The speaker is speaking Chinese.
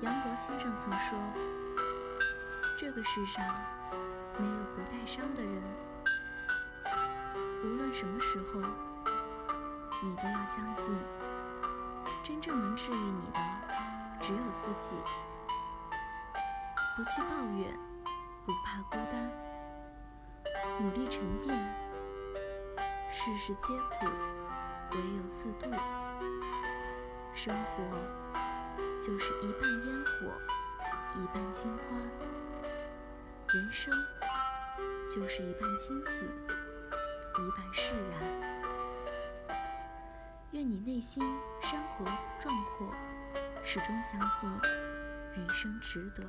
先生曾说：“这个世上没有不带伤的人，无论什么时候，你都要相信，真正能治愈你的只有自己。不去抱怨，不怕孤单，努力沉淀，世事皆苦，唯有自渡。生活。”就是一半烟火，一半清花；人生就是一半清醒，一半释然。愿你内心山河壮阔，始终相信人生值得。